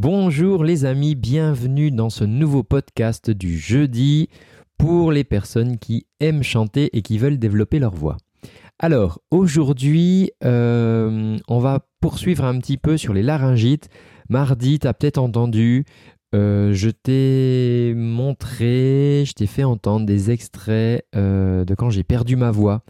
Bonjour les amis, bienvenue dans ce nouveau podcast du jeudi pour les personnes qui aiment chanter et qui veulent développer leur voix. Alors aujourd'hui, euh, on va poursuivre un petit peu sur les laryngites. Mardi, tu as peut-être entendu, euh, je t'ai montré, je t'ai fait entendre des extraits euh, de quand j'ai perdu ma voix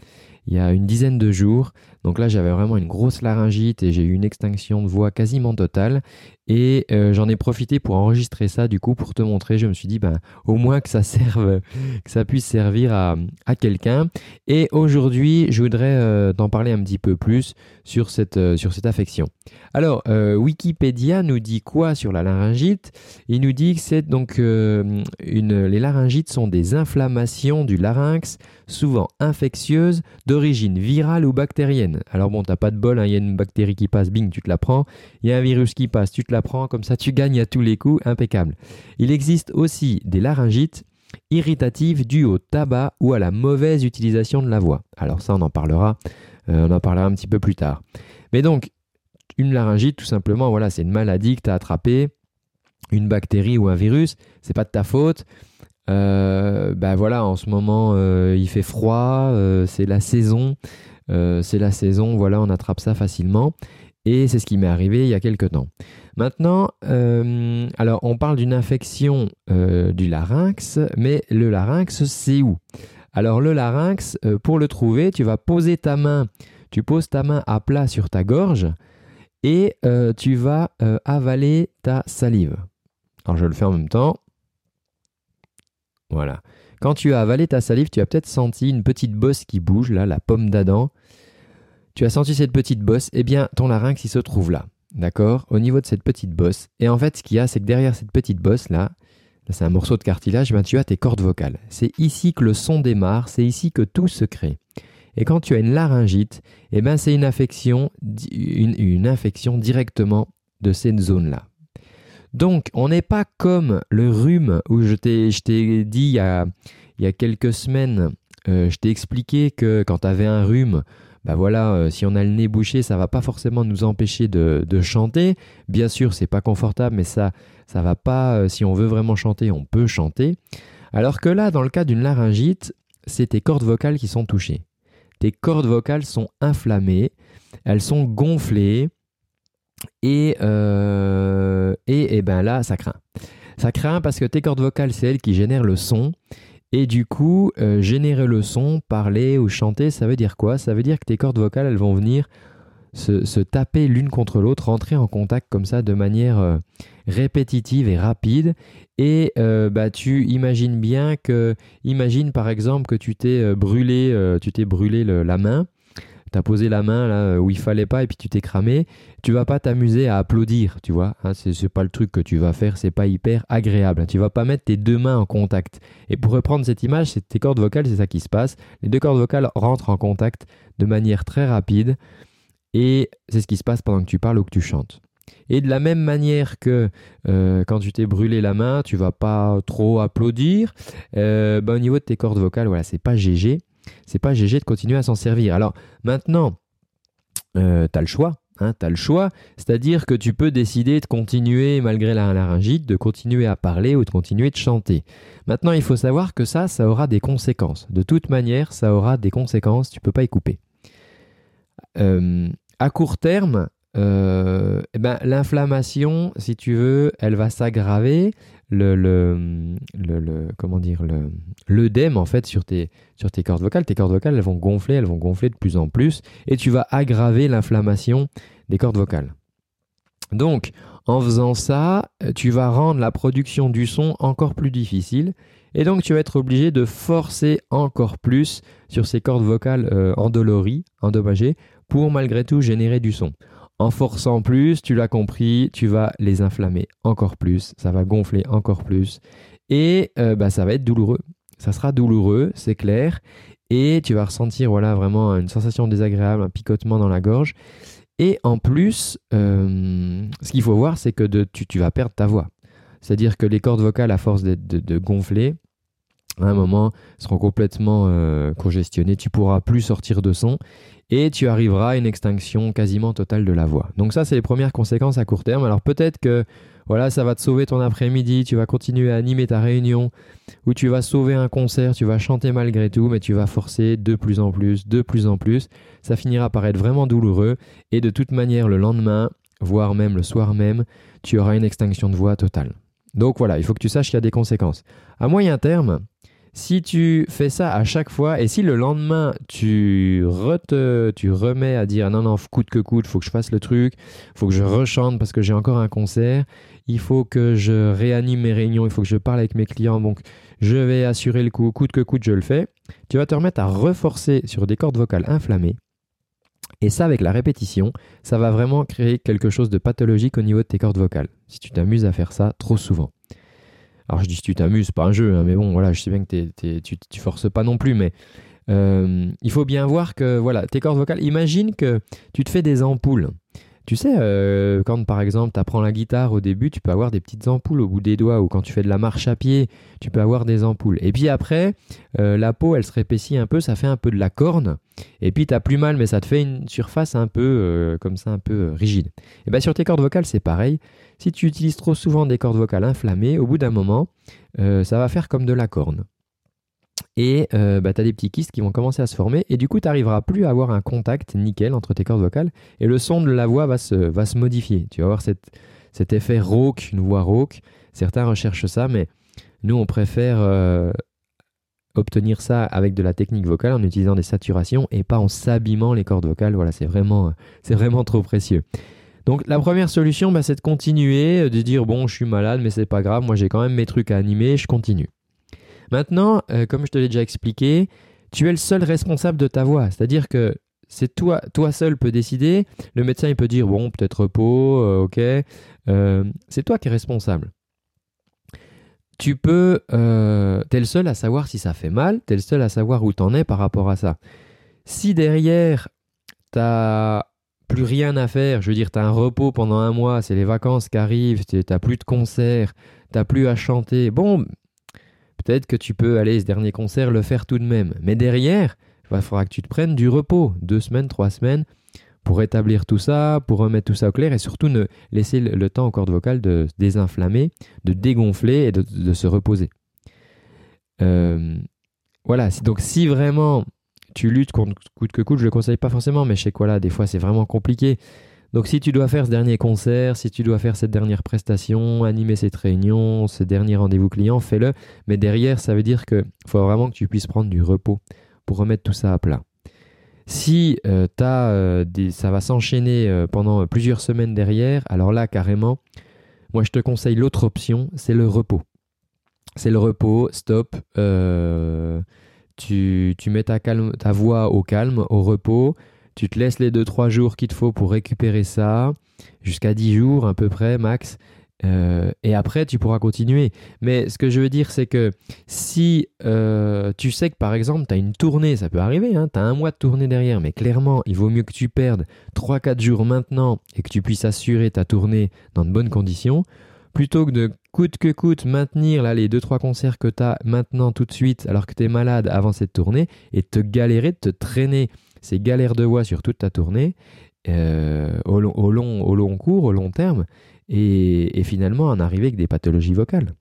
il y a une dizaine de jours. Donc là, j'avais vraiment une grosse laryngite et j'ai eu une extinction de voix quasiment totale. Et euh, j'en ai profité pour enregistrer ça, du coup, pour te montrer. Je me suis dit, ben, au moins que ça serve, que ça puisse servir à, quelqu'un. Et aujourd'hui, je voudrais euh, t'en parler un petit peu plus sur cette, euh, sur cette affection. Alors, Wikipédia nous dit quoi sur la laryngite? Il nous dit que c'est donc une, les laryngites sont des inflammations du larynx, souvent infectieuses, virale ou bactérienne. Alors bon, t'as pas de bol, hein, il y a une bactérie qui passe, bing, tu te la prends. Il y a un virus qui passe, tu te la prends, comme ça tu gagnes à tous les coups, impeccable. Il existe aussi des laryngites irritatives dues au tabac ou à la mauvaise utilisation de la voix. Alors ça on en parlera, euh, on en parlera un petit peu plus tard. Mais donc une laryngite tout simplement voilà, c'est une maladie que tu as attrapée, une bactérie ou un virus, c'est pas de ta faute. Euh, ben voilà, en ce moment euh, il fait froid, c'est la saison, c'est la saison, voilà, on attrape ça facilement. Et c'est ce qui m'est arrivé il y a quelques temps. Maintenant, euh, alors on parle d'une infection euh, du larynx, mais le larynx, c'est où? Alors le larynx, euh, pour le trouver, tu vas poser ta main, tu poses ta main à plat sur ta gorge et tu vas avaler ta salive. Alors je le fais en même temps. Voilà. Quand tu as avalé ta salive, tu as peut-être senti une petite bosse qui bouge, là, la pomme d'Adam. Tu as senti cette petite bosse, eh bien ton larynx il se trouve là, d'accord? Au niveau de cette petite bosse. Et en fait ce qu'il y a c'est que derrière cette petite bosse là, c'est un morceau de cartilage, ben, tu as tes cordes vocales. C'est ici que le son démarre, c'est ici que tout se crée. Et quand tu as une laryngite, eh ben, c'est une infection, une, infection directement de cette zone-là. Donc, on n'est pas comme le rhume où je t'ai dit il y, a, il y a quelques semaines, euh, je t'ai expliqué que quand tu avais un rhume, bah voilà, euh, si on a le nez bouché, ça va pas forcément nous empêcher de, chanter. Bien sûr, c'est pas confortable, mais ça, ça va pas. Euh, si on veut vraiment chanter, on peut chanter. Alors que là, dans le cas d'une laryngite, c'est tes cordes vocales qui sont touchées. Tes cordes vocales sont inflammées, elles sont gonflées, et, euh, et, et ben là, ça craint. Ça craint parce que tes cordes vocales, c'est elles qui génèrent le son. Et du coup, euh, générer le son, parler ou chanter, ça veut dire quoi? Ça veut dire que tes cordes vocales, elles vont venir se, taper l'une contre l'autre, rentrer en contact comme ça de manière euh, répétitive et rapide. Et bah, tu imagines bien que, imagine par exemple que tu t'es brûlé, tu t'es brûlé la main tu as posé la main là où il fallait pas et puis tu t'es cramé, tu vas pas t'amuser à applaudir, tu vois. Hein, Ce c'est pas le truc que tu vas faire, c'est pas hyper agréable. Tu vas pas mettre tes deux mains en contact. Et pour reprendre cette image, c'est tes cordes vocales, c'est ça qui se passe. Les deux cordes vocales rentrent en contact de manière très rapide et c'est ce qui se passe pendant que tu parles ou que tu chantes. Et de la même manière que euh, quand tu t'es brûlé la main, tu vas pas trop applaudir. Euh, bah, au niveau de tes cordes vocales, voilà, c'est pas GG c'est pas GG de continuer à s'en servir. Alors maintenant, euh, tu as le choix. Hein, choix, c'est-à-dire que tu peux décider de continuer, malgré la laryngite, de continuer à parler ou de continuer de chanter. Maintenant, il faut savoir que ça, ça aura des conséquences. De toute manière, ça aura des conséquences, tu peux pas y couper. Euh, à court terme, euh, eh ben, l'inflammation, si tu veux, elle va s'aggraver. Le, le, le, comment dire, le, l'œdème en fait sur tes, sur tes cordes vocales. Tes cordes vocales, elles vont gonfler, elles vont gonfler de plus en plus, et tu vas aggraver l'inflammation des cordes vocales. Donc, en faisant ça, tu vas rendre la production du son encore plus difficile, et donc tu vas être obligé de forcer encore plus sur ces cordes vocales euh, endolories, endommagées, pour malgré tout générer du son. En forçant plus, tu l'as compris, tu vas les inflammer encore plus, ça va gonfler encore plus et euh, bah, ça va être douloureux. Ça sera douloureux, c'est clair, et tu vas ressentir voilà vraiment une sensation désagréable, un picotement dans la gorge. Et en plus, euh, ce qu'il faut voir, c'est que tu, vas perdre ta voix. C'est-à-dire que les cordes vocales, à force de, gonfler, à un moment seront complètement euh, congestionnés, tu pourras plus sortir de son et tu arriveras à une extinction quasiment totale de la voix. Donc ça, c'est les premières conséquences à court terme. Alors peut-être que voilà, ça va te sauver ton après-midi, tu vas continuer à animer ta réunion, ou tu vas sauver un concert, tu vas chanter malgré tout, mais tu vas forcer de plus en plus, de plus en plus. Ça finira par être vraiment douloureux, et de toute manière, le lendemain, voire même le soir même, tu auras une extinction de voix totale. Donc voilà, il faut que tu saches qu'il y a des conséquences. À moyen terme, si tu fais ça à chaque fois et si le lendemain tu, remets à dire non non coûte que coûte faut que je fasse le truc faut que je rechante parce que j'ai encore un concert il faut que je réanime mes réunions il faut que je parle avec mes clients donc je vais assurer le coup coûte que coûte je le fais tu vas te remettre à reforcer sur des cordes vocales inflammées et ça, avec la répétition, ça va vraiment créer quelque chose de pathologique au niveau de tes cordes vocales. Si tu t'amuses à faire ça trop souvent. Alors je dis si tu t'amuses, pas un jeu, hein, mais bon, voilà, je sais bien que tu, tu forces pas non plus, mais euh, il faut bien voir que voilà, tes cordes vocales, imagine que tu te fais des ampoules. Tu sais, euh, quand par exemple tu apprends la guitare au début, tu peux avoir des petites ampoules au bout des doigts, ou quand tu fais de la marche à pied, tu peux avoir des ampoules. Et puis après, euh, la peau, elle se répaissit un peu, ça fait un peu de la corne, et puis tu as plus mal, mais ça te fait une surface un peu euh, comme ça, un peu rigide. Et bien sur tes cordes vocales, c'est pareil. Si tu utilises trop souvent des cordes vocales inflammées, au bout d'un moment, ça va faire comme de la corne et euh, bah, tu as des petits kystes qui vont commencer à se former et du coup tu n'arriveras plus à avoir un contact nickel entre tes cordes vocales et le son de la voix va se, va se modifier. Tu vas avoir cet effet rauque, une voix rauque. Certains recherchent ça, mais nous on préfère euh, obtenir ça avec de la technique vocale en utilisant des saturations et pas en s'abîmant les cordes vocales. Voilà, c'est vraiment, c'est vraiment trop précieux. Donc la première solution, bah, c'est de continuer, de dire bon, je suis malade, mais c'est pas grave, moi j'ai quand même mes trucs à animer, je continue. Maintenant, euh, comme je te l'ai déjà expliqué, tu es le seul responsable de ta voix. C'est-à-dire que c'est toi, toi seul peut décider. Le médecin, il peut dire bon, peut-être repos, euh, ok. Euh, c'est toi qui es responsable. Tu peux, t'es le seul à savoir si ça fait mal. T'es le seul à savoir où t'en es par rapport à ça. Si derrière t'as plus rien à faire, je veux dire, t'as un repos pendant un mois, c'est les vacances qui arrivent, t'as plus de concerts, t'as plus à chanter. Bon, peut-être que tu peux aller ce dernier concert le faire tout de même. Mais derrière, il faudra que tu te prennes du repos, deux semaines, trois semaines, pour rétablir tout ça, pour remettre tout ça au clair et surtout ne laisser le temps aux cordes vocales de se désinflammer, de dégonfler et de, se reposer. Euh, voilà, donc si vraiment tu luttes contre coûte que coûte, je ne le conseille pas forcément, mais sais quoi là, des fois c'est vraiment compliqué. Donc si tu dois faire ce dernier concert, si tu dois faire cette dernière prestation, animer cette réunion, ce dernier rendez-vous client, fais-le. Mais derrière, ça veut dire qu'il faut vraiment que tu puisses prendre du repos pour remettre tout ça à plat. Si euh, euh, ça va s'enchaîner euh, pendant plusieurs semaines derrière, alors là, carrément, moi je te conseille l'autre option, c'est le repos. C'est le repos, stop. tu, mets ta voix au calme, au repos. Tu te laisses les 2-3 jours qu'il te faut pour récupérer ça, jusqu'à 10 jours à peu près max. Euh, et après, tu pourras continuer. Mais ce que je veux dire, c'est que si euh, tu sais que par exemple, tu as une tournée, ça peut arriver, hein, tu as un mois de tournée derrière, mais clairement, il vaut mieux que tu perdes 3-4 jours maintenant et que tu puisses assurer ta tournée dans de bonnes conditions, plutôt que de coûte que coûte maintenir là, les 2-3 concerts que tu as maintenant tout de suite alors que tu es malade avant cette tournée et te galérer, de te traîner ces galères de voix sur toute ta tournée euh, au, long, au, au long cours, au long terme, et, finalement en arriver avec des pathologies vocales.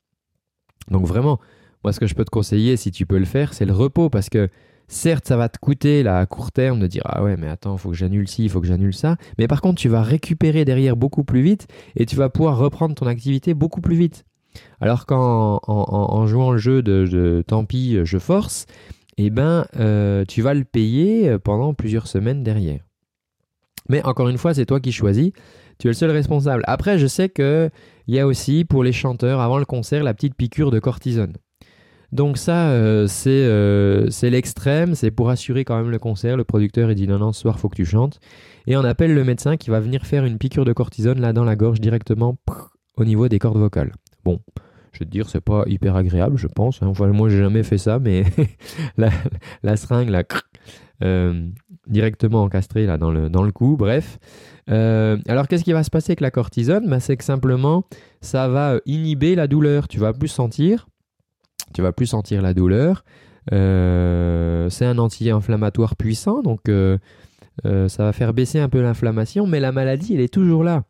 Donc vraiment, moi ce que je peux te conseiller, si tu peux le faire, c'est le repos, parce que certes ça va te coûter là, à court terme de dire ah ouais mais attends, il faut que j'annule ci, il faut que j'annule ça, mais par contre tu vas récupérer derrière beaucoup plus vite et tu vas pouvoir reprendre ton activité beaucoup plus vite. Alors qu'en en, jouant le jeu de tant pis, je force, eh ben, euh, tu vas le payer euh, pendant plusieurs semaines derrière. Mais encore une fois, c'est toi qui choisis. Tu es le seul responsable. Après, je sais qu'il y a aussi pour les chanteurs, avant le concert, la petite piqûre de cortisone. Donc ça, euh, c'est l'extrême, c'est pour assurer quand même le concert. Le producteur, il dit non, non, ce soir, faut que tu chantes. Et on appelle le médecin qui va venir faire une piqûre de cortisone là dans la gorge directement au niveau des cordes vocales. Bon, je vais te dire, c'est pas hyper agréable, je pense. Hein. Enfin, moi, j'ai jamais fait ça, mais la, seringue, là, euh, directement encastrée là, dans, le, dans le cou, bref. Euh, alors, qu'est-ce qui va se passer avec la cortisone? Bah, C'est que simplement, ça va inhiber la douleur. Tu vas plus sentir. tu vas plus sentir la douleur. Euh, c'est un anti-inflammatoire puissant, donc euh, euh, ça va faire baisser un peu l'inflammation, mais la maladie, elle est toujours là.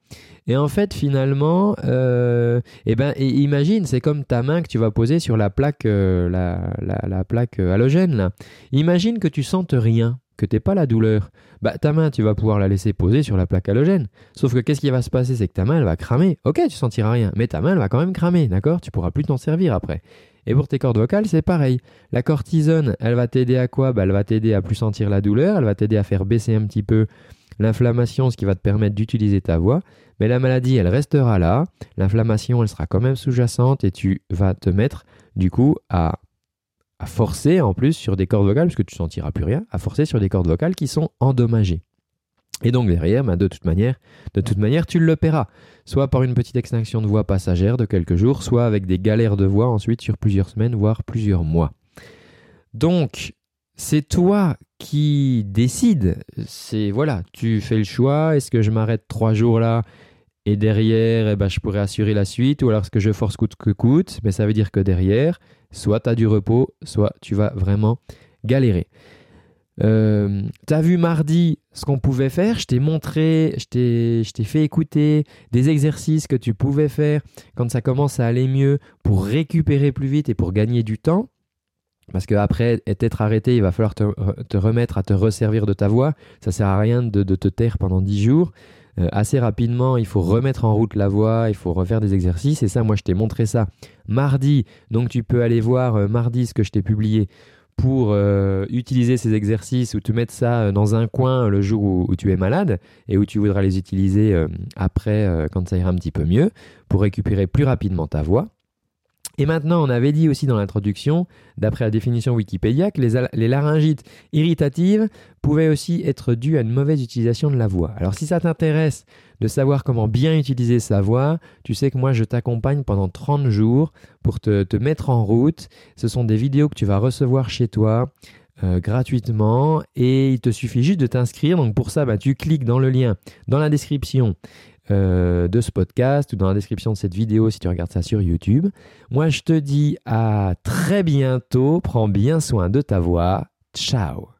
Et en fait, finalement, eh ben, imagine, c'est comme ta main que tu vas poser sur la plaque, la, la, plaque halogène. Là. Imagine que tu sentes rien, que n'aies pas la douleur. Bah, ta main, tu vas pouvoir la laisser poser sur la plaque halogène. Sauf que qu'est-ce qui va se passer C'est que ta main, elle va cramer. Ok, tu sentiras rien, mais ta main, elle va quand même cramer, d'accord? Tu pourras plus t'en servir après. Et pour tes cordes vocales, c'est pareil. La cortisone, elle va t'aider à quoi? Bah, Elle va t'aider à plus sentir la douleur, elle va t'aider à faire baisser un petit peu l'inflammation, ce qui va te permettre d'utiliser ta voix. Mais la maladie, elle restera là. L'inflammation, elle sera quand même sous-jacente et tu vas te mettre, du coup, à, à forcer en plus sur des cordes vocales, parce que tu sentiras plus rien, à forcer sur des cordes vocales qui sont endommagées. Et donc derrière, bah, de toute manière, de toute manière, tu le paieras, soit par une petite extinction de voix passagère de quelques jours, soit avec des galères de voix ensuite sur plusieurs semaines, voire plusieurs mois. Donc, c'est toi qui décides. C'est voilà, tu fais le choix. Est-ce que je m'arrête trois jours là et derrière, eh ben, je pourrais assurer la suite, ou alors est-ce que je force coûte que coûte Mais ça veut dire que derrière, soit tu as du repos, soit tu vas vraiment galérer. Euh, T'as vu mardi ce qu'on pouvait faire? Je t'ai montré, je t'ai fait écouter des exercices que tu pouvais faire quand ça commence à aller mieux pour récupérer plus vite et pour gagner du temps. Parce qu'après être arrêté, il va falloir te, remettre à te resservir de ta voix. Ça sert à rien de, te taire pendant 10 jours. Euh, assez rapidement, il faut remettre en route la voix, il faut refaire des exercices. Et ça, moi, je t'ai montré ça mardi. Donc, tu peux aller voir euh, mardi ce que je t'ai publié pour euh, utiliser ces exercices ou te mettre ça dans un coin le jour où, tu es malade et où tu voudras les utiliser après quand ça ira un petit peu mieux pour récupérer plus rapidement ta voix. Et maintenant, on avait dit aussi dans l'introduction, d'après la définition Wikipédia, que les, laryngites irritatives pouvaient aussi être dues à une mauvaise utilisation de la voix. Alors si ça t'intéresse de savoir comment bien utiliser sa voix, tu sais que moi je t'accompagne pendant 30 jours pour te, mettre en route. Ce sont des vidéos que tu vas recevoir chez toi. Euh, gratuitement et il te suffit juste de t'inscrire. Donc pour ça, bah, tu cliques dans le lien dans la description euh, de ce podcast ou dans la description de cette vidéo si tu regardes ça sur YouTube. Moi, je te dis à très bientôt. Prends bien soin de ta voix. Ciao